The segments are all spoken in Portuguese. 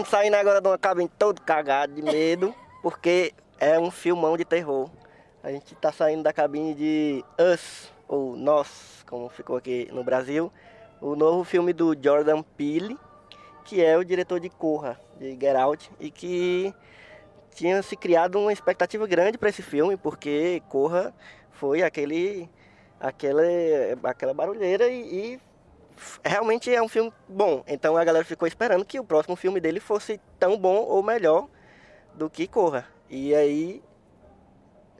Estamos saindo agora de uma cabine todo cagado de medo, porque é um filmão de terror. A gente tá saindo da cabine de Us, ou Nós, como ficou aqui no Brasil. O novo filme do Jordan Peele, que é o diretor de Corra, de Get Out, e que tinha se criado uma expectativa grande para esse filme, porque Corra foi aquele, aquela, aquela barulheira e, e realmente é um filme bom. Então a galera ficou esperando que o próximo filme dele fosse tão bom ou melhor do que Corra. E aí,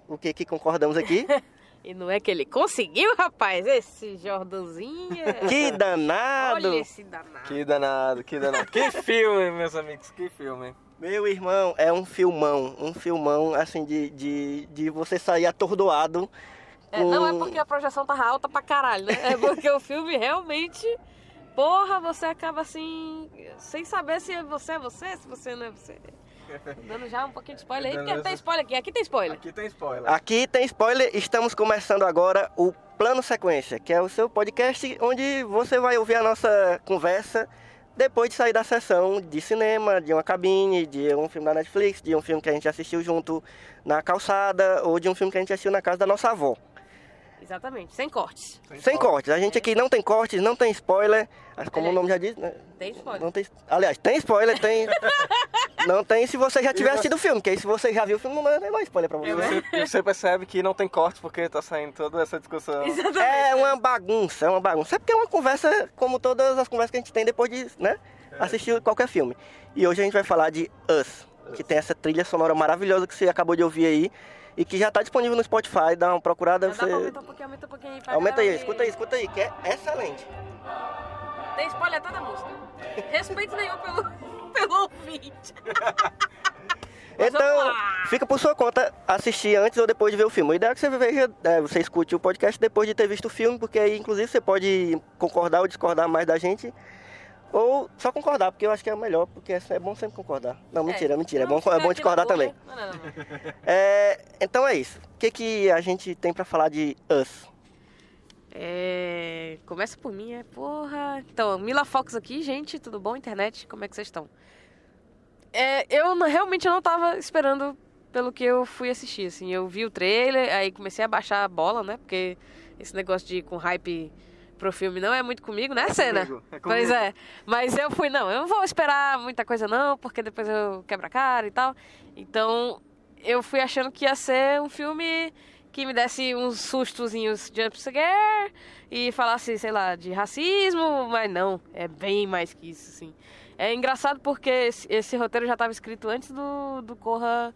o que que concordamos aqui? E não é que ele conseguiu, rapaz, esse Jordanzinho. que danado! Olha esse danado. Que danado, que danado. que filme, meus amigos, que filme. Meu irmão, é um filmão, um filmão assim de, de, de você sair atordoado. É, não é porque a projeção tava alta pra caralho, né? É porque o filme realmente. Porra, você acaba assim. Sem saber se você é você, se você não é você. Dando já um pouquinho de spoiler aí, porque tem spoiler aqui. Aqui tem spoiler. Aqui tem spoiler. Aqui tem spoiler, estamos começando agora o Plano Sequência, que é o seu podcast onde você vai ouvir a nossa conversa depois de sair da sessão de cinema, de uma cabine, de um filme da Netflix, de um filme que a gente assistiu junto na calçada ou de um filme que a gente assistiu na casa da nossa avó. Exatamente, sem cortes. Sem, sem cortes. A gente aqui não tem cortes, não tem spoiler. Como Aliás, o nome já diz, né? Tem spoiler. Não tem, aliás, tem spoiler, tem. não tem se você já tiver assistido o filme, porque aí se você já viu o filme, não é mais spoiler pra você. E você, você percebe que não tem cortes porque tá saindo toda essa discussão. Exatamente. É uma bagunça, é uma bagunça. É porque é uma conversa como todas as conversas que a gente tem depois de, né? Assistir qualquer filme. E hoje a gente vai falar de Us, que tem essa trilha sonora maravilhosa que você acabou de ouvir aí e que já está disponível no Spotify, dá uma procurada. Você... Aumenta um pouquinho, aumenta um pouquinho aí. Aumenta aí, escuta aí, escuta aí, que é excelente. Tem spoiler até da música. Respeito nenhum pelo, pelo ouvinte. então, fica por sua conta assistir antes ou depois de ver o filme. O ideal é que você veja, é, você escute o podcast depois de ter visto o filme, porque aí, inclusive, você pode concordar ou discordar mais da gente. Ou só concordar, porque eu acho que é o melhor, porque é bom sempre concordar. Não, mentira, é, mentira. Não, é bom, é bom discordar também. Não, não, não. É, então é isso. O que, que a gente tem para falar de Us? É, começa por mim, é porra. Então, Mila Fox aqui, gente, tudo bom? Internet, como é que vocês estão? É, eu não, realmente não tava esperando pelo que eu fui assistir, assim. Eu vi o trailer, aí comecei a baixar a bola, né? Porque esse negócio de com hype pro filme não é muito comigo, né, é Cena? Comigo, é comigo. Pois é. Mas eu fui, não, eu não vou esperar muita coisa não, porque depois eu quebro a cara e tal. Então, eu fui achando que ia ser um filme que me desse uns sustozinhos jump scare e falasse, sei lá, de racismo, mas não, é bem mais que isso, assim. É engraçado porque esse, esse roteiro já estava escrito antes do, do Corra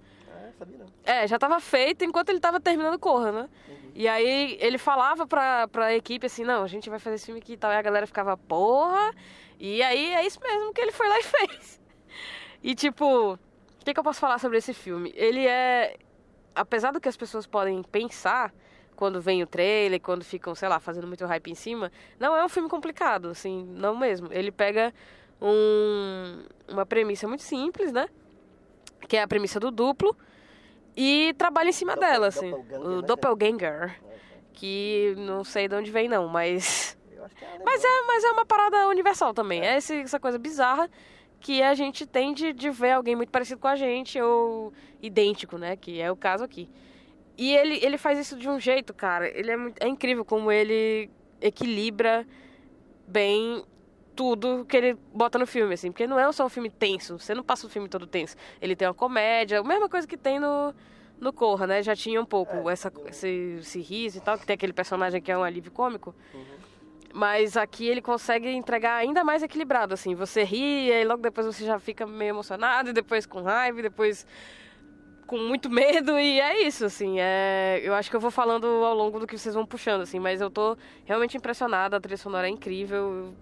sabia não. É, já tava feito enquanto ele tava terminando Corra, né? Uhum. E aí ele falava pra, pra equipe assim, não, a gente vai fazer esse filme aqui e tal. E a galera ficava, porra. E aí é isso mesmo que ele foi lá e fez. E tipo, o que, que eu posso falar sobre esse filme? Ele é. Apesar do que as pessoas podem pensar quando vem o trailer, quando ficam, sei lá, fazendo muito hype em cima, não é um filme complicado, assim, não mesmo. Ele pega um, uma premissa muito simples, né? Que é a premissa do duplo, e trabalha em cima Doppel, dela, assim. O Doppelganger. Que não sei de onde vem, não, mas. É mas, é, mas é uma parada universal também. É, é essa coisa bizarra que a gente tem de, de ver alguém muito parecido com a gente ou idêntico, né? Que é o caso aqui. E ele, ele faz isso de um jeito, cara. Ele é, muito, é incrível como ele equilibra bem tudo que ele bota no filme, assim. Porque não é só um filme tenso. Você não passa o filme todo tenso. Ele tem uma comédia, a mesma coisa que tem no, no Corra, né? Já tinha um pouco é, essa, esse, esse riso e tal, que tem aquele personagem que é um alívio cômico. Uhum. Mas aqui ele consegue entregar ainda mais equilibrado, assim. Você ri, e logo depois você já fica meio emocionado, e depois com raiva, e depois com muito medo, e é isso, assim. É... Eu acho que eu vou falando ao longo do que vocês vão puxando, assim. Mas eu tô realmente impressionada, a trilha sonora é incrível.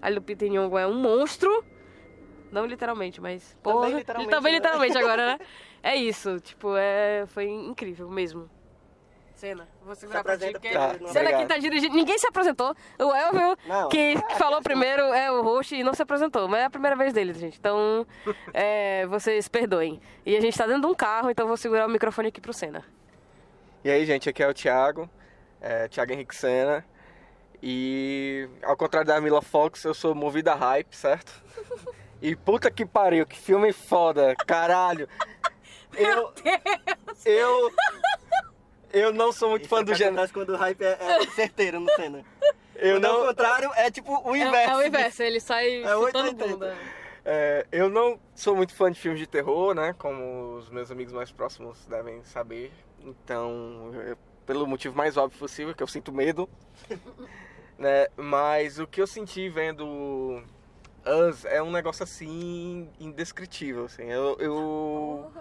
A Lupita Nyong'o é um monstro. Não literalmente, mas. Porra, também literalmente, também né? literalmente agora, né? É isso, tipo, é, foi incrível mesmo. Cena, vou segurar pra ti, porque tá, Cena aqui tá dirigindo. Ninguém se apresentou. O Elvio, não, que é, falou primeiro, é o host e não se apresentou. Mas é a primeira vez dele, gente. Então, é, vocês perdoem. E a gente tá dentro de um carro, então vou segurar o microfone aqui pro Cena. E aí, gente, aqui é o Thiago, é, Thiago Henrique Sena. E ao contrário da Mila Fox, eu sou movido a hype, certo? E puta que pariu, que filme foda, caralho. Eu, eu, eu não sou muito Isso fã é do gênero. quando o hype é, é certeiro no cena. Eu é não, contrário, é tipo o É, inverso. é o inverso, ele sai É chutando bunda. é, eu não sou muito fã de filmes de terror, né? Como os meus amigos mais próximos devem saber. Então, eu- pelo motivo mais óbvio possível, que eu sinto medo. né? Mas o que eu senti vendo Us é um negócio assim indescritível. Assim. Eu, eu,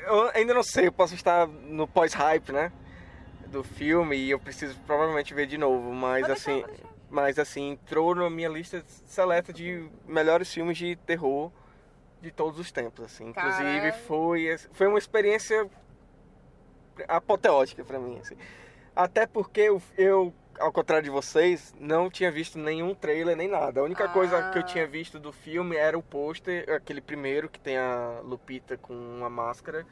eu ainda não sei, eu posso estar no pós-hype, né? Do filme e eu preciso provavelmente ver de novo, mas assim, deixar, pode deixar. mas assim, entrou na minha lista seleta de melhores filmes de terror de todos os tempos, assim. Inclusive foi foi uma experiência apoteótica pra mim, assim. Até porque eu, eu, ao contrário de vocês, não tinha visto nenhum trailer nem nada. A única coisa que eu Ah. tinha visto do filme era o pôster, aquele primeiro que tem a Lupita com uma máscara.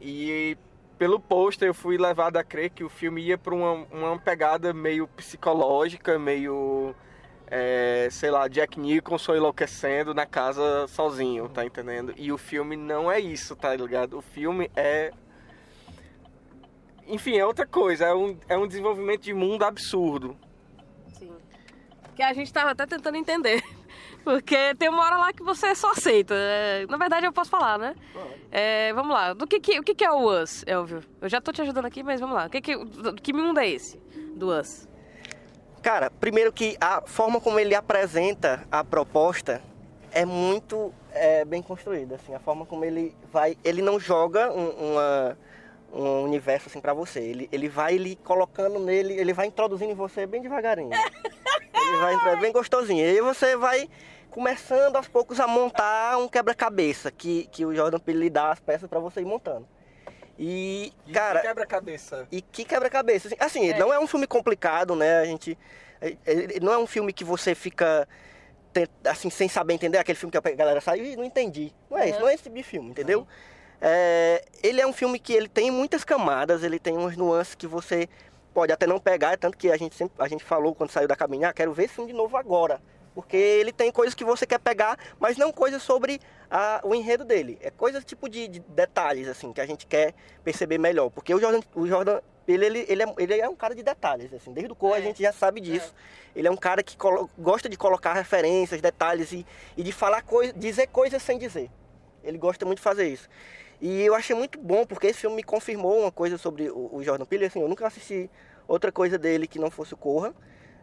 E pelo pôster eu fui levado a crer que o filme ia para uma, uma pegada meio psicológica, meio. é, sei lá, Jack Nicholson enlouquecendo na casa sozinho, tá entendendo? E o filme não é isso, tá ligado? O filme é. Enfim, é outra coisa, é um, é um desenvolvimento de mundo absurdo. Sim. Que a gente tava até tentando entender. Porque tem uma hora lá que você só aceita. É, Na verdade, eu posso falar, né? É, vamos lá. Do que, que, o que, que é o Us, Elvio? Eu já tô te ajudando aqui, mas vamos lá. O que, que, do- que mundo é esse do Us? Cara, primeiro que a forma como ele apresenta a proposta é muito é, bem construída, assim, a forma como ele vai, ele não joga um, uma- um universo assim para você, ele, ele vai ele colocando nele, ele vai introduzindo em você bem devagarinho, ele vai entrar bem gostosinho, e aí você vai começando aos poucos a montar um quebra-cabeça que, que o Jordan Peele lhe dá as peças para você ir montando. E, cara, quebra-cabeça. e que quebra-cabeça. Assim, Assim, É. não é um filme complicado, né? A gente. é- é- Não é um filme que você fica assim, sem saber entender, aquele filme que a galera sai e não entendi. Não é isso, Uhum. não é esse tipo de filme, entendeu? É, ele é um filme que ele tem muitas camadas, ele tem umas nuances que você pode até não pegar, tanto que a gente sempre a gente falou quando saiu da cabine, ah, quero ver esse filme de novo agora. Porque ele tem coisas que você quer pegar, mas não coisas sobre a- o enredo dele. É coisas tipo de, de detalhes, assim, que a gente quer perceber melhor. Porque o Jordan, o Jordan ele, ele, ele, é, ele é um cara de detalhes, assim. Desde o cor a É. gente já sabe disso. Ele é um cara que colo- gosta de colocar referências, detalhes e, e de falar coisas, dizer coisas sem dizer. Ele gosta muito de fazer isso. E eu achei muito bom, porque esse filme me confirmou uma coisa sobre o, Jordan Peele. Assim, eu nunca assisti outra coisa dele que não fosse o Corra.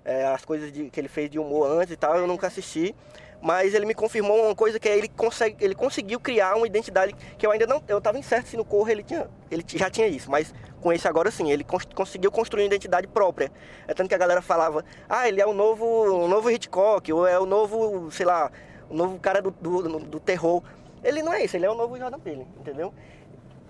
É, as coisas de- que ele fez de humor antes e tal, eu nunca assisti. Mas ele me confirmou uma coisa que é ele, consegue, ele conseguiu criar uma identidade que eu ainda não. Eu estava incerto se no Corra ele, tinha, ele já tinha isso, mas com esse agora sim, ele cons- conseguiu construir uma identidade própria. É tanto que a galera falava, ah, ele é o novo, o novo Hitchcock, ou é o novo, sei lá, o novo cara do, do, do terror. Ele não é isso, ele é o novo Jordan Peele, entendeu?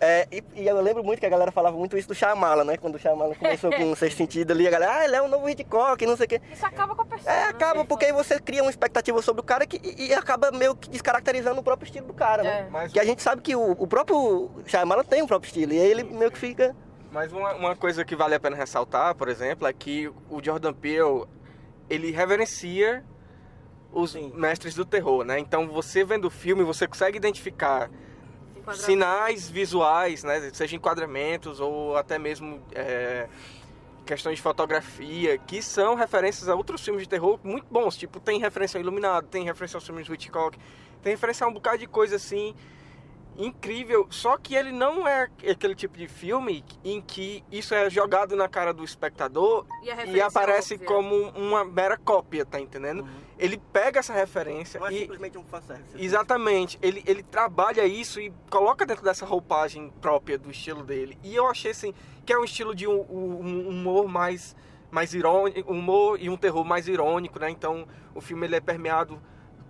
É, e, e eu lembro muito que a galera falava muito isso do Shyamalan, né? Quando o Shyamalan começou com o sexto sentido ali, a galera, ah, ele é o novo Hitchcock, não sei o quê. Isso acaba com a pessoa. É, né? acaba porque aí você cria uma expectativa sobre o cara que, e, e acaba meio que descaracterizando o próprio estilo do cara, né? É. Mas, Que a gente sabe que o, o próprio Shyamalan tem um próprio estilo, e aí ele meio que fica... mas uma, uma coisa que vale a pena ressaltar, por exemplo, é que o Jordan Peele, ele reverencia os Sim. mestres do terror, né? Então você vendo o filme, você consegue identificar sinais visuais, né? Seja enquadramentos ou até mesmo é, questões de fotografia, que são referências a outros filmes de terror muito bons. Tipo, tem referência ao Iluminado, tem referência aos filmes do Hitchcock, tem referência a um bocado de coisa assim incrível. Só que ele não é aquele tipo de filme em que isso é jogado na cara do espectador E, a e referência aparece óbvia. como uma mera cópia, tá entendendo? Ele pega essa referência Não é e simplesmente um fanservice. Exatamente, ele, ele trabalha isso e coloca dentro dessa roupagem própria do estilo dele. E eu achei assim, que é um estilo de um, um humor mais, mais irônico, humor e um terror mais irônico, né? Então o filme ele é permeado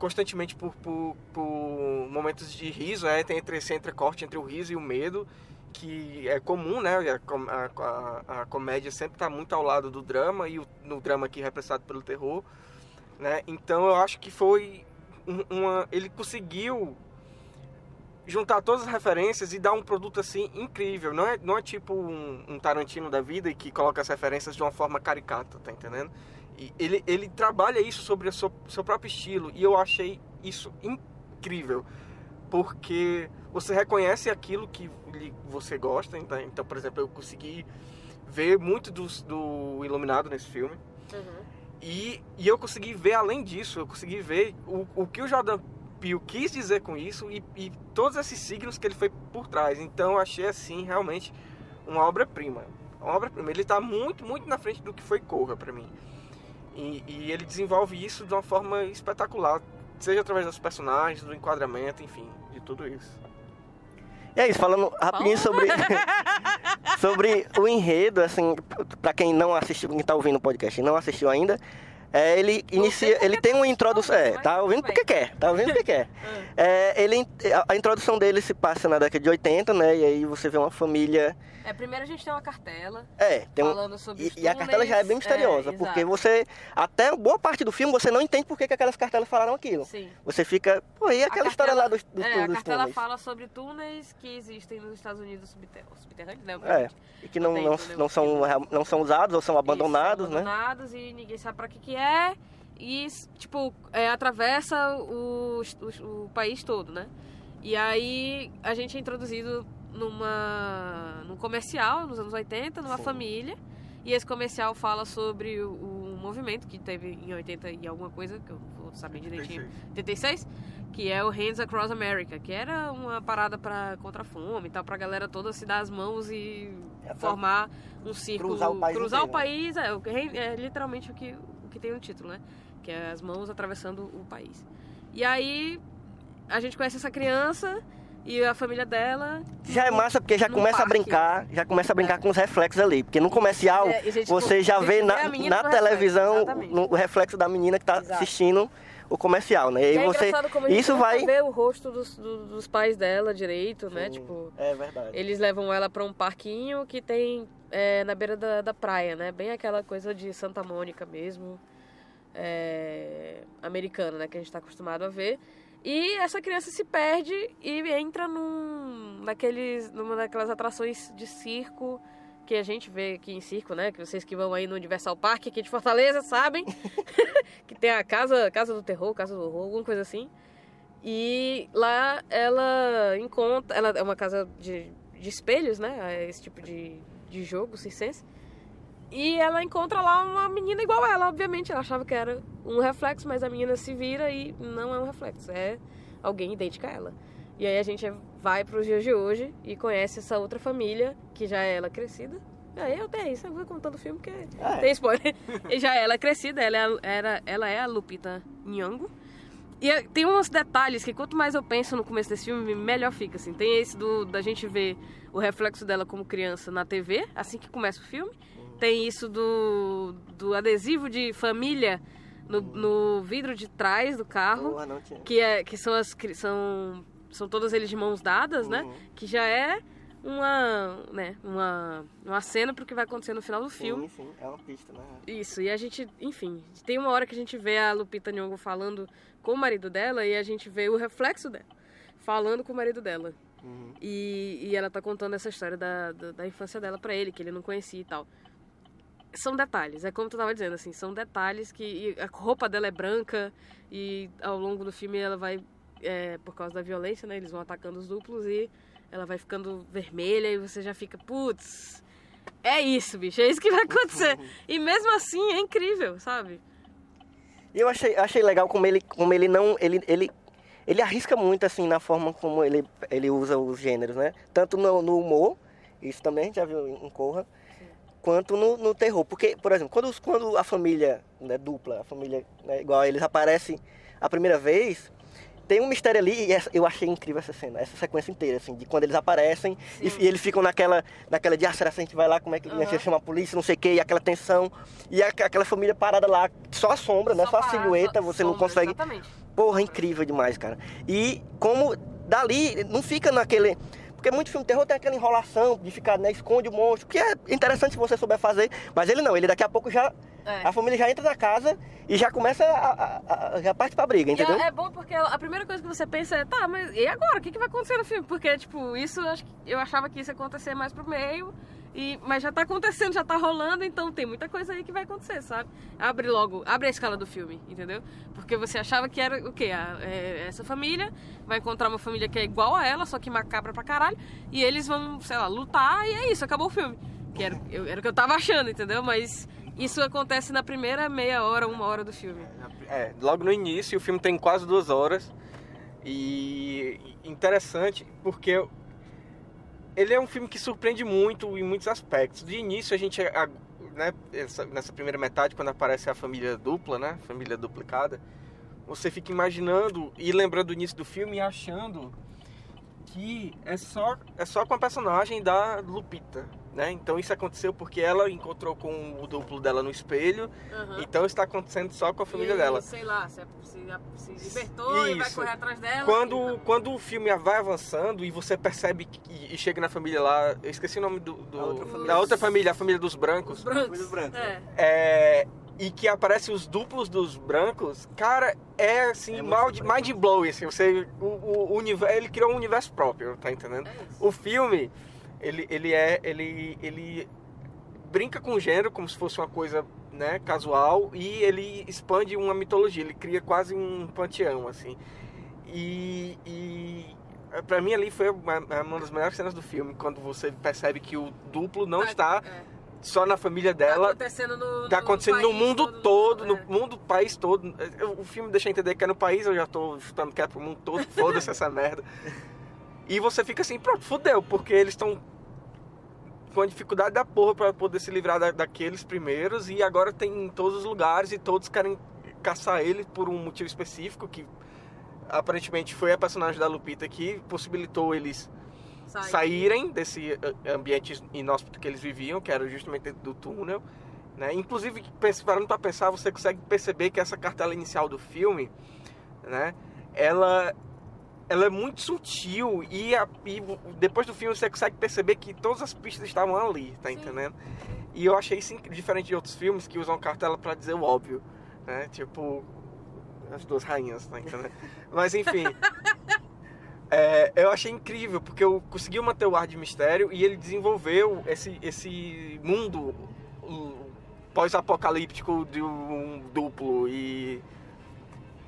constantemente por, por, por momentos de riso, né? Tem entre, esse entrecorte entre o riso e o medo, que é comum, né? A, a, a, comédia sempre está muito ao lado do drama, e o, no drama aqui representado pelo terror. Né? Então eu acho que foi um- uma. Ele conseguiu juntar todas as referências e dar um produto assim incrível. Não é, não é tipo um, um Tarantino da vida e que coloca as referências de uma forma caricata, tá entendendo? Ele, ele trabalha isso sobre o seu, seu próprio estilo e eu achei isso incrível. Porque você reconhece aquilo que você gosta. Então, então, por exemplo, eu consegui ver muito do, do Iluminado nesse filme. E, e eu consegui ver além disso, eu consegui ver o, o que o Jordan Peele quis dizer com isso e, e todos esses signos que ele foi por trás. Então eu achei assim realmente uma obra-prima. Uma obra-prima. Ele está muito, muito na frente do que foi Corra para mim. E, e ele desenvolve isso de uma forma espetacular, seja através dos personagens, do enquadramento, enfim, de tudo isso. E é isso, falando rapidinho sobre, sobre o enredo, assim, pra quem não assistiu, quem tá ouvindo o podcast e não assistiu ainda, é, ele inicia, ele tem uma introdução, é, tá ouvindo porque quer, tá ouvindo porque quer. Ah. É, ele, a, introdução dele se passa na década de 80, né, e aí você vê uma família, É, primeiro a gente tem uma cartela é, tem um, falando sobre e, e a cartela já é bem túneis. misteriosa, É, porque você, até boa parte do filme, você não entende por que, que aquelas cartelas falaram aquilo. Sim. Você fica, pô, e aquela A história lá dos, dos, é, a cartela túneis? fala sobre túneis que existem nos Estados Unidos subter subterrâneos, né? É, e que não, não, túnel não, são, não são usados ou são abandonados, Isso, né? abandonados e ninguém sabe pra que que é. E, tipo, é, atravessa o, o, o país todo, né? E aí a gente é introduzido numa, num comercial nos anos 80, numa Sim. família. E esse comercial fala sobre o, o movimento que teve em 80 e alguma coisa, que eu vou saber direitinho. 86, que é o Hands Across America, que era uma parada para contra a fome e tal, pra galera toda se dar as mãos e É formar um círculo. cruzar o país cruzar inteiro, país, é, o que- é literalmente o que, que tem no título, né? Que é as mãos atravessando o país. E aí a gente conhece essa criança e a família dela. Já é massa porque já começa a parque. brincar, já começa a brincar com os reflexos ali. Porque no comercial É, a gente, você já a vê na, a na reflexo, televisão no- o reflexo da menina que tá Exato. assistindo o comercial, né? E E é você. como a gente Isso vai. vê o rosto dos, do- dos pais dela direito, né? Sim, Tipo, É verdade. eles levam ela pra um parquinho que tem é, na beira da, da praia, né? Bem aquela coisa de Santa Mônica mesmo, é, americana, né? Que a gente tá acostumado a ver. E essa criança se perde e entra num, naqueles, numa daquelas atrações de circo que a gente vê aqui em circo, né? Que vocês que vão aí no Universal Park aqui de Fortaleza sabem. que tem a casa, casa do terror, casa do horror, alguma coisa assim. E lá ela encontra. Ela é uma casa de, de espelhos, né? É Esse tipo de, de jogo circense. E ela encontra lá uma menina igual a ela, obviamente. Ela achava que era um reflexo, mas a menina se vira e não é um reflexo, é alguém idêntica a ela. E aí a gente vai para os dias de hoje e conhece essa outra família, que já é ela crescida. Aí eu tenho isso, eu vou contando o filme porque É. tem spoiler. E já é ela crescida, ela é, a- era, ela é a Lupita Nyong'o. E é- tem uns detalhes que quanto mais eu penso no começo desse filme, melhor fica, assim. Tem esse do, da gente ver o reflexo dela como criança na TV, assim que começa o filme. Tem isso do, do adesivo de família no, no vidro de trás do carro, tinha. que, é, que são, as, são, são todas eles de mãos dadas, né? Uhum. Que já é uma, né, uma, uma cena pro que vai acontecer no final do Sim, filme. sim, é uma pista, né? Isso, e a gente, enfim, tem uma hora que a gente vê a Lupita Nyong'o falando com o marido dela e a gente vê o reflexo dela falando com o marido dela. Uhum. E, e ela tá contando essa história da, da, da infância dela pra ele, que ele não conhecia e tal. São detalhes, é como tu tava dizendo, assim, são detalhes que a roupa dela é branca e ao longo do filme ela vai, é, por causa da violência, né, eles vão atacando os duplos e ela vai ficando vermelha e você já fica, putz, é isso, bicho, é isso que vai acontecer. E mesmo assim é incrível, sabe? E eu achei, achei legal como ele, como ele não. Ele, ele, ele arrisca muito assim na forma como ele, ele usa os gêneros, né? Tanto no, no humor, isso também a gente já viu em Corra, quanto no, no terror. Porque, por exemplo, quando, os- quando a família né, dupla, a família né, igual eles aparecem a primeira vez, tem um mistério ali e eu achei incrível essa cena, essa sequência inteira, assim, de quando eles aparecem e, e eles ficam naquela, naquela de ah, será que a gente vai lá, como é que a gente chama a polícia, não sei o que, e aquela tensão, e a- aquela família parada lá, só a sombra, né? Só, a parar, silhueta, só- você não sombra, consegue. Exatamente. Porra, incrível demais, cara. E como dali não fica naquele. Porque muito filme de terror tem aquela enrolação de ficar, né, esconde o monstro, que é interessante se você souber fazer, mas ele não, ele daqui a pouco já. É. A família já entra na casa e já começa a, a, a- já parte pra briga, E entendeu? é, é bom porque a primeira coisa que você pensa é, tá, mas e agora? O que, que vai acontecer no filme? Porque, tipo, isso eu acho que- eu achava que isso ia acontecer mais pro meio. E, mas já tá acontecendo, já tá rolando, então tem muita coisa aí que vai acontecer, sabe? Abre logo, abre a escala do filme, entendeu? Porque você achava que era o quê? A, é, essa família vai encontrar uma família que é igual a ela, só que macabra pra caralho, e eles vão, sei lá, lutar e é isso, acabou o filme. Que era, eu, era o que eu tava achando, entendeu? Mas isso acontece na primeira meia hora, uma hora do filme. É, logo no início, o filme tem quase duas horas. E interessante porque ele é um filme que surpreende muito em muitos aspectos. De início, a gente, né, nessa primeira metade, quando aparece a família dupla, né, família duplicada, você fica imaginando e lembrando do início do filme e achando que é só, é só com a personagem da Lupita. Né? Então isso aconteceu porque ela encontrou com o duplo dela no espelho. Uhum. Então está acontecendo só com a família e, dela. Sei lá, se, se, se libertou isso. e vai correr atrás dela. Quando, quando o filme vai avançando e você percebe que, e chega na família lá, eu esqueci o nome do, do outra da outra família, a família dos brancos. Os brancos. Os brancos. É. é e que aparecem os duplos dos brancos, cara, é assim, é mind, mind blowing, assim, você, o, o, o, ele criou um universo próprio, tá entendendo? É o filme, ele, ele é, ele, ele brinca com o gênero como se fosse uma coisa, né, casual, e ele expande uma mitologia, ele cria quase um panteão, assim, e, e pra mim ali foi uma, uma das melhores cenas do filme, quando você percebe que o duplo não está... É só na família dela. Tá acontecendo no, tá acontecendo no, no mundo todo, todo no, é. mundo, país todo. O filme deixa entender que é no país, eu já tô chutando que é pro mundo todo, foda-se essa merda. E você fica assim, pronto, fudeu, porque eles estão com a dificuldade da porra para poder se livrar da, daqueles primeiros e agora tem em todos os lugares e todos querem caçar ele por um motivo específico que aparentemente foi a personagem da Lupita que possibilitou eles Sair. saírem desse eh, ambiente inóspito que eles viviam, que era justamente dentro do túnel. Né? Inclusive, parando para pensar, você consegue perceber que essa cartela inicial do filme, né, ela, ela é muito sutil e, a, e, depois do filme você consegue perceber que todas as pistas estavam ali, tá Sim. entendendo? E eu achei isso diferente de outros filmes que usam cartela para dizer o óbvio, né? Tipo, as duas rainhas, tá entendendo? Mas enfim, É, eu achei incrível, porque eu consegui manter o ar de mistério e ele desenvolveu esse, esse mundo pós-apocalíptico de um duplo e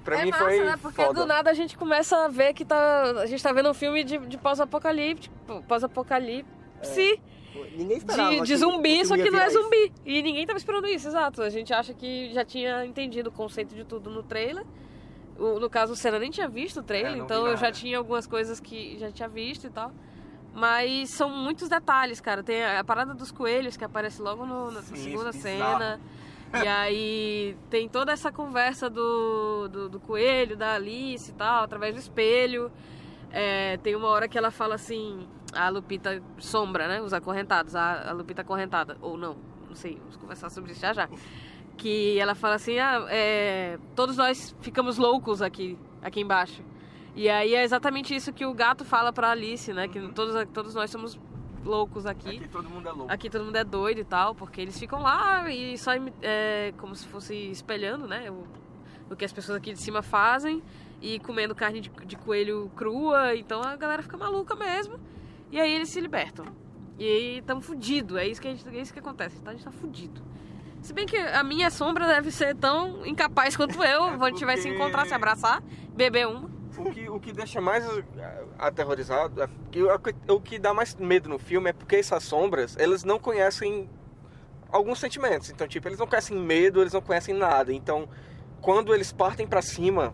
pra é mim massa, foi né? Porque foda. do nada a gente começa a ver que tá a gente tá vendo um filme de, de pós-apocalíptico, pós-apocalipse. É. Ninguém esperava de, de zumbi, só que não é zumbi. Isso. E ninguém tava esperando isso, exato. A gente acha que já tinha entendido o conceito de tudo no trailer. O, no caso, o Senna nem tinha visto o trailer, é, então eu já tinha algumas coisas que já tinha visto e tal. Mas são muitos detalhes, cara. Tem a, parada dos coelhos que aparece logo no, na Sim, segunda cena. E aí tem toda essa conversa do, do, do, coelho, da Alice e tal, através do espelho. É, tem uma hora que ela fala assim, a Lupita sombra, né? Os acorrentados, a, a Lupita acorrentada. Ou não, não sei, vamos conversar sobre isso já já que ela fala assim, ah, é, todos nós ficamos loucos aqui, aqui embaixo. E aí é exatamente isso que o gato fala pra Alice, né? Que todos, todos nós somos loucos aqui. Aqui todo mundo é louco. Aqui todo mundo é doido e tal, porque eles ficam lá e só é, como se fosse espelhando, né? O, o que as pessoas aqui de cima fazem e comendo carne de, de coelho crua. Então a galera fica maluca mesmo. E aí eles se libertam. E aí estamos fudidos. É isso que, a gente, é isso que acontece. Tá? A gente tá fudido. Se bem que a minha sombra deve ser tão incapaz quanto eu. É porque... A gente vai se encontrar, se abraçar, beber uma. O que, o que deixa mais aterrorizado, é o que dá mais medo no filme é porque essas sombras, elas não conhecem alguns sentimentos. Então, tipo, eles não conhecem medo, eles não conhecem nada. Então, quando eles partem para cima,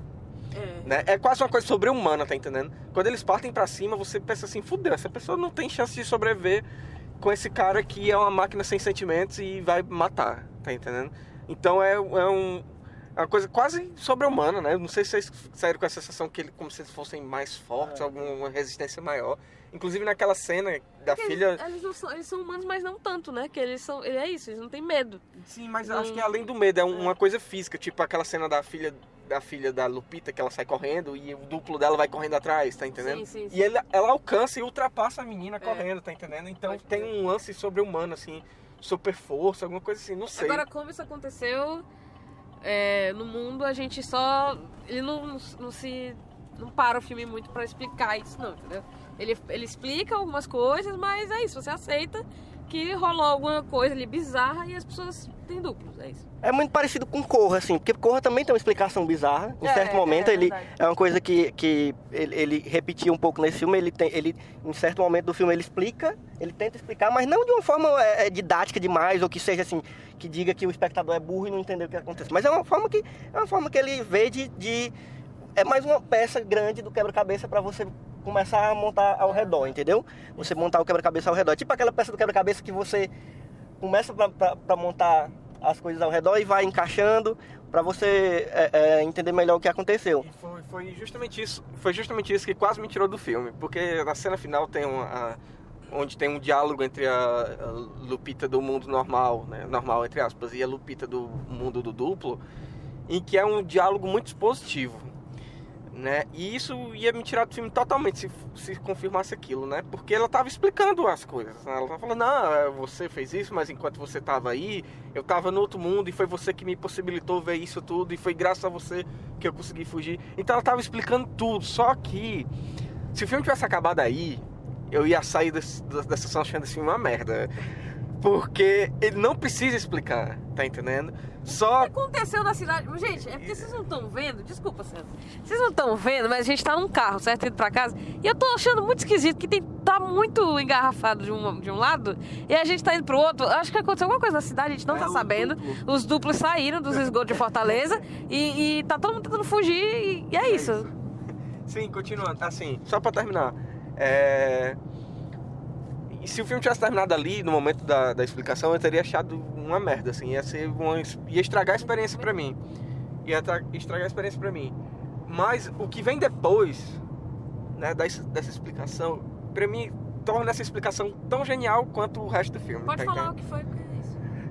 é. Né, é quase uma coisa sobre-humana, tá entendendo? Quando eles partem para cima, você pensa assim, fudeu, essa pessoa não tem chance de sobreviver com esse cara que é uma máquina sem sentimentos e vai matar tá entendendo? Então é, é um, uma coisa quase sobre-humana, né? Não sei se vocês saíram com a sensação que ele, como se eles fossem mais fortes, é. alguma resistência maior. Inclusive naquela cena da Porque filha. Eles, eles, são, eles, são, humanos, mas não tanto, né? Que eles são. É isso, eles não têm medo. Sim, mas acho que além do medo, é uma coisa física, tipo aquela cena da filha da filha da Lupita, que ela sai correndo e o duplo dela vai correndo atrás, tá entendendo? Sim, sim, sim. E ele, ela alcança e ultrapassa a menina é. correndo, tá entendendo? Então Pode tem um lance sobre-humano, assim super força, alguma coisa assim, não sei. Agora, como isso aconteceu é, no mundo, a gente só. Ele não, não se. Não para o filme muito para explicar isso, não, entendeu? Ele, ele explica algumas coisas, mas é isso, você aceita que rolou alguma coisa ali bizarra e as pessoas têm duplos, é isso. É muito parecido com Corra, assim, porque Corra também tem uma explicação bizarra. Em É, certo é, momento, é ele verdade. é uma coisa que, que ele, ele repetia um pouco nesse filme. Ele tem, ele, em certo momento do filme, ele explica, ele tenta explicar, mas não de uma forma é, é, didática demais ou que seja assim, que diga que o espectador é burro e não entendeu o que acontece. Mas é uma forma que é uma forma que ele vê de, de é mais uma peça grande do quebra-cabeça para você começar a montar ao redor, entendeu? Você montar o quebra-cabeça ao redor. Tipo aquela peça do quebra-cabeça que você começa para montar as coisas ao redor e vai encaixando para você é, é, entender melhor o que aconteceu. Foi, foi justamente isso, foi justamente isso que quase me tirou do filme, porque na cena final tem uma, a- onde tem um diálogo entre a, a Lupita do mundo normal, né, normal entre aspas, e a Lupita do mundo do duplo, em que é um diálogo muito expositivo, né? E isso ia me tirar do filme totalmente se, se confirmasse aquilo, né? Porque ela tava explicando as coisas. né? Ela tava falando, não, é, você fez isso, mas enquanto você tava aí, eu tava no outro mundo e foi você que me possibilitou ver isso tudo e foi graças a você que eu consegui fugir. Então ela tava explicando tudo, só que se o filme tivesse acabado aí, eu ia sair desse, dessa sessão achando filme uma merda. Porque ele não precisa explicar, tá entendendo? Só aconteceu na cidade. Gente, é porque vocês não estão vendo. Desculpa, César. Vocês não estão vendo, mas a gente tá num carro, certo? Indo pra casa. E eu tô achando muito esquisito que tem, tá muito engarrafado de um, de um lado e a gente tá indo pro outro. Acho que aconteceu alguma coisa na cidade, a gente não É, tá o sabendo. duplo. Os duplos saíram dos esgotos de Fortaleza e, e tá todo mundo tentando fugir e, e é, isso. Sim, continuando. Assim, só pra terminar. É... E se o filme tivesse terminado ali, no momento da, da explicação, eu teria achado uma merda, assim. Ia ser uma... ia estragar a experiência pra mim. Ia tra- estragar a experiência pra mim. Mas o que vem depois, né, dessa, dessa explicação, pra mim, torna essa explicação tão genial quanto o resto do filme. Pode tá falar entendendo? o que foi, porque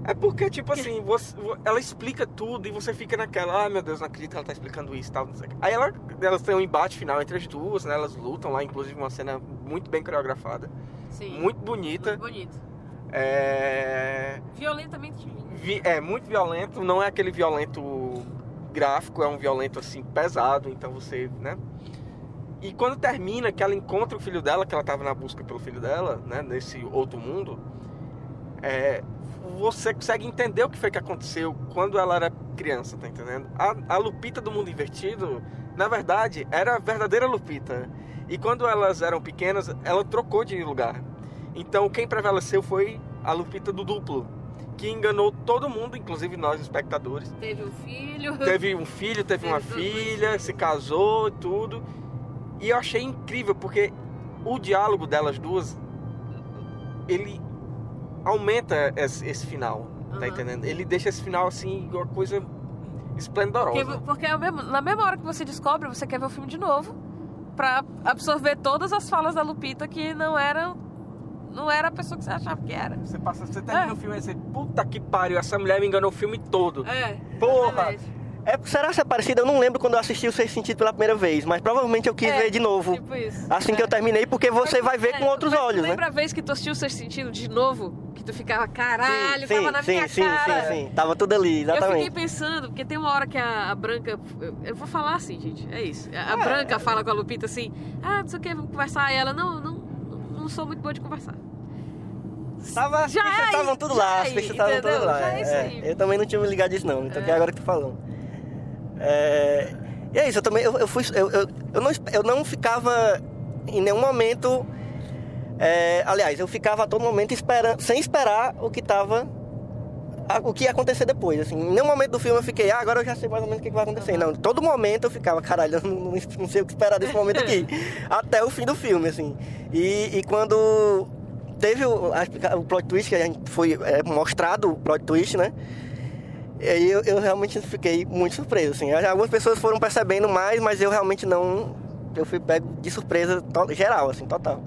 é porque, tipo assim, você- ela explica tudo e você fica naquela, ah, meu Deus, não acredito que ela tá explicando isso e tal. Aí ela, elas têm um embate final entre as duas, né? Elas lutam lá, inclusive uma cena muito bem coreografada, Sim. muito bonita. Muito bonito. É... Violentamente vi- é muito violento, não é aquele violento gráfico, é um violento assim pesado, então você, né? E quando termina que ela encontra o filho dela, que ela tava na busca pelo filho dela, né, nesse outro mundo, é, você consegue entender o que foi que aconteceu quando ela era criança, tá entendendo? A, a Lupita do mundo invertido, na verdade, era a verdadeira Lupita. E quando elas eram pequenas, ela trocou de lugar. Então quem prevaleceu foi a Lupita do duplo, que enganou todo mundo, inclusive nós espectadores. Teve um filho. Teve um filho, teve uma Teve dois filha, se casou e tudo. E eu achei incrível porque o diálogo delas duas ele aumenta esse, esse final, tá Aham. entendendo? Ele deixa esse final assim uma coisa Porque, esplendorosa. porque é o mesmo- na mesma hora que você descobre, você quer ver o filme de novo pra absorver todas as falas da Lupita que não eram não era a pessoa que você achava que era. Você passa, você termina É. o filme e você, puta que pariu, essa mulher me enganou o filme todo. É. Porra! exatamente. É, será ser parecido? Eu não lembro quando eu assisti o Sexto Sentido pela primeira vez, mas provavelmente eu quis É, ver de novo. Tipo isso. Assim que É. eu terminei, porque você vai ver É, com outros olhos, né? Lembra a vez que tu assistiu o seu sentido de novo? Que tu ficava, caralho, sim, tava na sim, minha sim, cara. sim, sim. Tava tudo ali, Eu fiquei exatamente. pensando, porque tem uma hora que a, a Branca. Eu, eu vou falar assim, gente. É isso. A, a É. Branca fala com a Lupita assim: Ah, não sei o que, vamos conversar. E ela: Não, não, não sou muito boa de conversar. Tava, as Já é estavam tudo lá, é as pistas estavam tudo lá. É é. Eu também não tinha me ligado disso não, então que É. agora que tu falando. É, E é isso, eu também, eu, eu fui, eu, eu, eu, não, eu não ficava em nenhum momento, é, aliás, eu ficava a todo momento esperando, sem esperar o que tava, a- o que ia acontecer depois, assim. Em nenhum momento do filme eu fiquei, ah, agora eu já sei mais ou menos o que vai acontecer. Não, todo momento eu ficava, caralho, eu não, não- sei o que esperar desse momento aqui. até o fim do filme, assim. E, e quando teve o, a o plot twist, que a gente foi é, mostrado o plot twist, né? E aí eu, eu realmente fiquei muito surpreso, assim. Algumas pessoas foram percebendo mais, mas eu realmente não... Eu fui pego de surpresa geral, assim, total.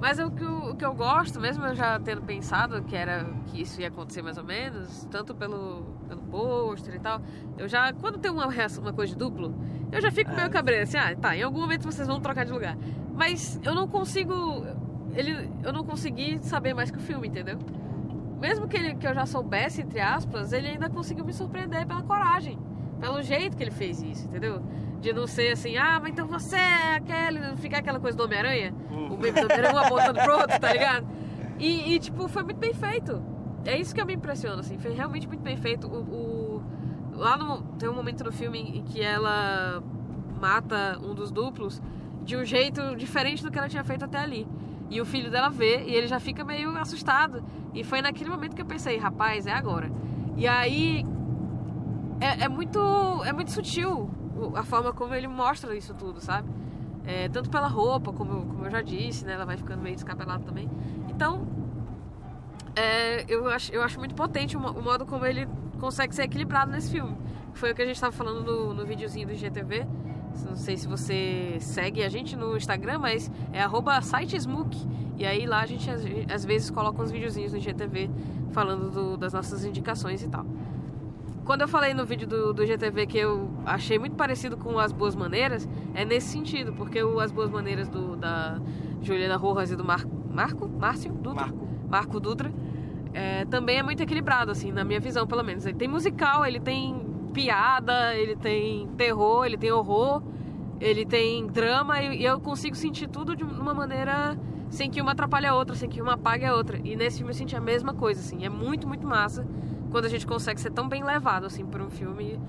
Mas o que, eu, o que eu gosto, mesmo eu já tendo pensado que era que isso ia acontecer mais ou menos, tanto pelo, pelo pôster e tal, eu já, quando tem uma, uma coisa de duplo, eu já fico É. meio cabreiro, assim, ah, tá, em algum momento vocês vão trocar de lugar. Mas eu não consigo, ele, eu não consegui saber mais que o filme, entendeu? Mesmo que, ele, que eu já soubesse, entre aspas, ele ainda conseguiu me surpreender pela coragem, pelo jeito que ele fez isso, entendeu? De não ser assim, ah, mas então você é aquele, não ficar aquela coisa do Homem-Aranha, o meme do Homem-Aranha, um apontando pro outro, tá ligado? E, e, tipo, foi muito bem feito. É isso que eu me impressiono, assim. Foi realmente muito bem feito. O, o lá no, tem um momento no filme em que ela mata um dos duplos de um jeito diferente do que ela tinha feito até ali. E o filho dela vê e ele já fica meio assustado. E foi naquele momento que eu pensei, rapaz, é agora. E aí é, é muito é muito sutil a forma como ele mostra isso tudo, sabe? É, tanto pela roupa, como, como eu já disse, né? Ela vai ficando meio descabelada também. Então, é, eu, acho, eu acho muito potente o, o, modo como ele consegue ser equilibrado nesse filme. Foi o que a gente estava falando no, no videozinho do GTV. Não sei se você segue a gente no Instagram, mas é sitesmook. E aí lá a gente às, vezes coloca uns videozinhos no GTV falando do, das nossas indicações e tal. Quando eu falei no vídeo do, do GTV que eu achei muito parecido com As Boas Maneiras, é nesse sentido, porque o As Boas Maneiras do, da Juliana Rojas e do Mar, Marco? Márcio? Dutra? Marco. Marco Dutra. É, também é muito equilibrado, assim, na minha visão, pelo menos. Ele tem musical, ele tem piada, ele tem terror, ele tem horror, ele tem drama e, eu consigo sentir tudo de uma maneira sem que uma atrapalhe a outra, sem que uma apague a outra. E nesse filme eu senti a mesma coisa, assim. É muito, muito massa quando a gente consegue ser tão bem levado, assim, por um filme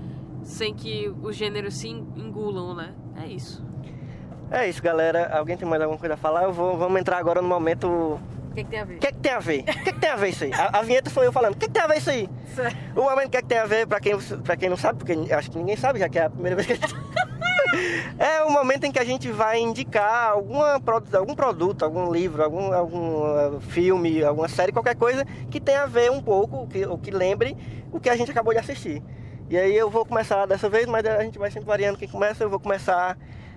sem que os gêneros se engulam, né? É isso. É isso, galera. Alguém tem mais alguma coisa a falar? Eu vou, vamos entrar agora no momento. O que, que, tem a ver? O que, que, tem a ver? O que, que, tem a ver isso aí? A, a vinheta foi eu falando. O que, tem a ver isso aí? Certo. O momento que, que tem a ver, pra quem, pra quem não sabe, porque acho que ninguém sabe, já que é a primeira vez que a gente... É o momento em que a gente vai indicar alguma, algum produto, algum livro, algum, algum uh, filme, alguma série, qualquer coisa que tenha a ver um pouco, que, ou que lembre o que a gente acabou de assistir. E aí eu vou começar dessa vez, mas a gente vai sempre variando quem começa. Eu vou começar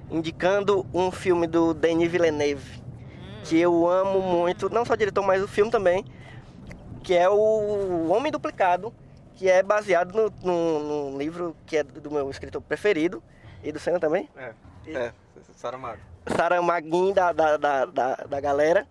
indicando um filme do Denis Villeneuve, que eu amo muito, não só o diretor, mas o filme também, que é o Homem Duplicado, que é baseado no, no, no livro que é do meu escritor preferido, e do Senna também? É, é, Saramago. Saramaguinho da, da, da, da, da galera,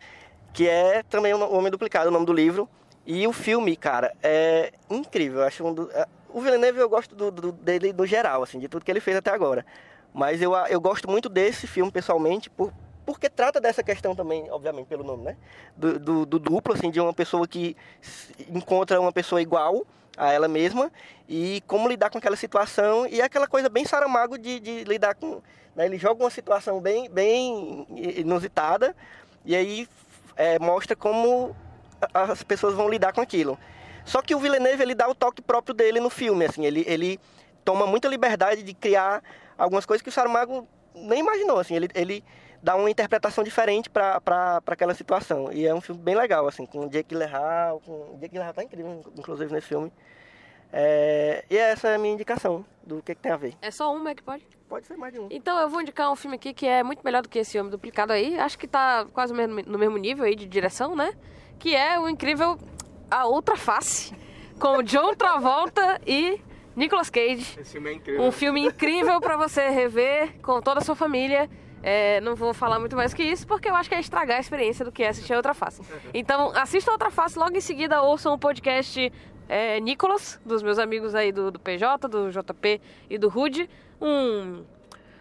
que é também o Homem Duplicado, o nome do livro. E o filme, cara, é incrível. Eu acho um do, é, o Villeneuve eu gosto do, do, dele no geral, assim, de tudo que ele fez até agora. Mas eu, eu gosto muito desse filme pessoalmente, por, porque trata dessa questão também, obviamente, pelo nome, né? Do, do, do, duplo, assim, de uma pessoa que encontra uma pessoa igual a ela mesma e como lidar com aquela situação e aquela coisa bem saramago de, de lidar com... Né? Ele joga uma situação bem, bem inusitada e aí é, mostra como as pessoas vão lidar com aquilo. Só que o Villeneuve, ele dá o toque próprio dele no filme, assim, ele, ele toma muita liberdade de criar algumas coisas que o Saramago nem imaginou, assim, ele, ele dá uma interpretação diferente para aquela situação. E é um filme bem legal, assim, com o Jake Gyllenhaal, com... o Jake Gyllenhaal tá incrível, inclusive, nesse filme. É... E essa é a minha indicação do que, que tem a ver. É só uma é que pode? Pode ser mais de um. Então eu vou indicar um filme aqui que é muito melhor do que esse Homem Duplicado aí. Acho que tá quase no mesmo nível aí de direção, né? Que é o incrível A Outra Face, com John Travolta e Nicolas Cage. Esse filme é incrível. Um filme incrível para você rever com toda a sua família. É, não vou falar muito mais que isso, porque eu acho que é estragar a experiência do que é assistir a Outra Face. Então, assista a Outra Face, logo em seguida ouçam o podcast é, Nicolas, dos meus amigos aí do, do PJ, do JP e do Rude. Um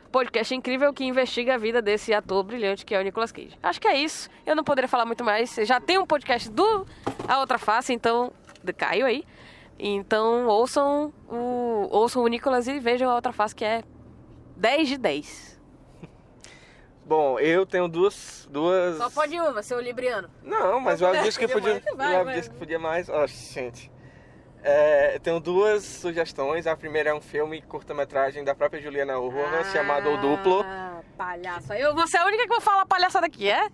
podcast incrível que investiga a vida desse ator brilhante que é o Nicolas Cage. Acho que é isso. Eu não poderia falar muito mais. Já tem um podcast do A Outra Face, então caiu aí. Então ouçam o, ouçam o Nicolas e vejam a Outra Face que é 10 de 10. Bom, eu tenho duas. duas... Só pode uma, seu Libriano. Não, mas o Elvio disse que podia. Vai, o Elvio disse que podia mais. Ó, oh, gente. É, eu tenho duas sugestões. A primeira é um filme curta-metragem da própria Juliana Urra, ah, chamado O Duplo. Palhaça. Eu vou ser a única que vou falar palhaçada aqui, é?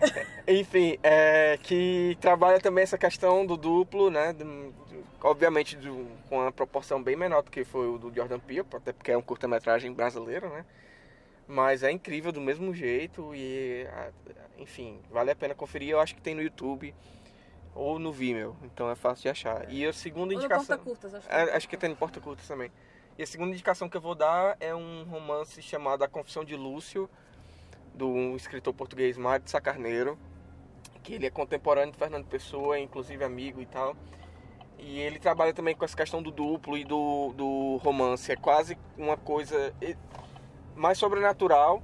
Enfim, é, que trabalha também essa questão do duplo, né? Obviamente com uma proporção bem menor do que foi o do Jordan Peele, até porque é um curta-metragem brasileiro, né? Mas é incrível do mesmo jeito e, enfim, vale a pena conferir. Eu acho que tem no YouTube ou no Vimeo, então é fácil de achar. E a segunda indicação. Porta Curtas, acho, que é, acho que tem no Porta Curtas também. E a segunda indicação que eu vou dar é um romance chamado A Confissão de Lúcio, do escritor português Mário de Sacarneiro, que ele é contemporâneo de Fernando Pessoa, inclusive amigo e tal. E ele trabalha também com essa questão do duplo e do, do romance. É quase uma coisa mais sobrenatural,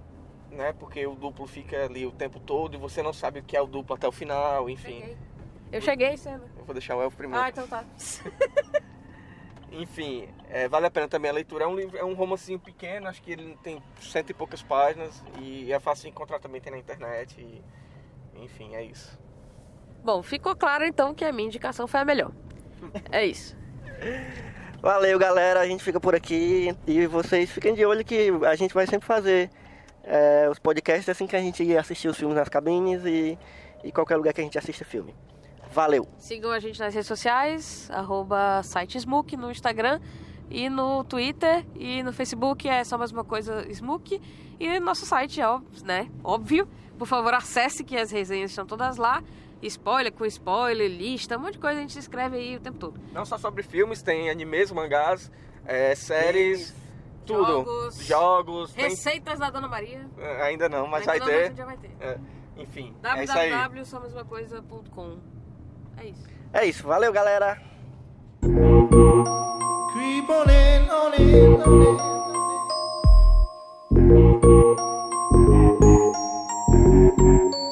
né? Porque o duplo fica ali o tempo todo e você não sabe o que é o duplo até o final, enfim. Cheguei. Eu cheguei cedo. Eu vou deixar o Elfo primeiro. Ah, então tá. Enfim, é, vale a pena também a leitura. É um livro, é um romancinho pequeno, acho que ele tem cento e poucas páginas e é fácil encontrar também tem na internet. E, enfim, é isso. Bom, ficou claro então que a minha indicação foi a melhor. É isso. Valeu, galera. A gente fica por aqui. E vocês fiquem de olho que a gente vai sempre fazer é, os podcasts assim que a gente assistir os filmes nas cabines e, e qualquer lugar que a gente assista filme. Valeu! Sigam a gente nas redes sociais, arroba site Smook no Instagram e no Twitter e no Facebook é só mais uma coisa Smook. E nosso site, ó, né? Óbvio. Por favor, acesse que as resenhas estão todas lá. Spoiler com spoiler, lista, um monte de coisa a gente escreve aí o tempo todo. Não só sobre filmes, tem animes, mangás, é, séries, tudo. Jogos. Jogos. tem- Receitas da Dona Maria. é, Ainda não, mas Ainda vai não, ter. um dia vai ter. É, enfim, é www.somosmacoisa.com É isso. É isso, valeu, galera! Creep on in, on in, on in. Creep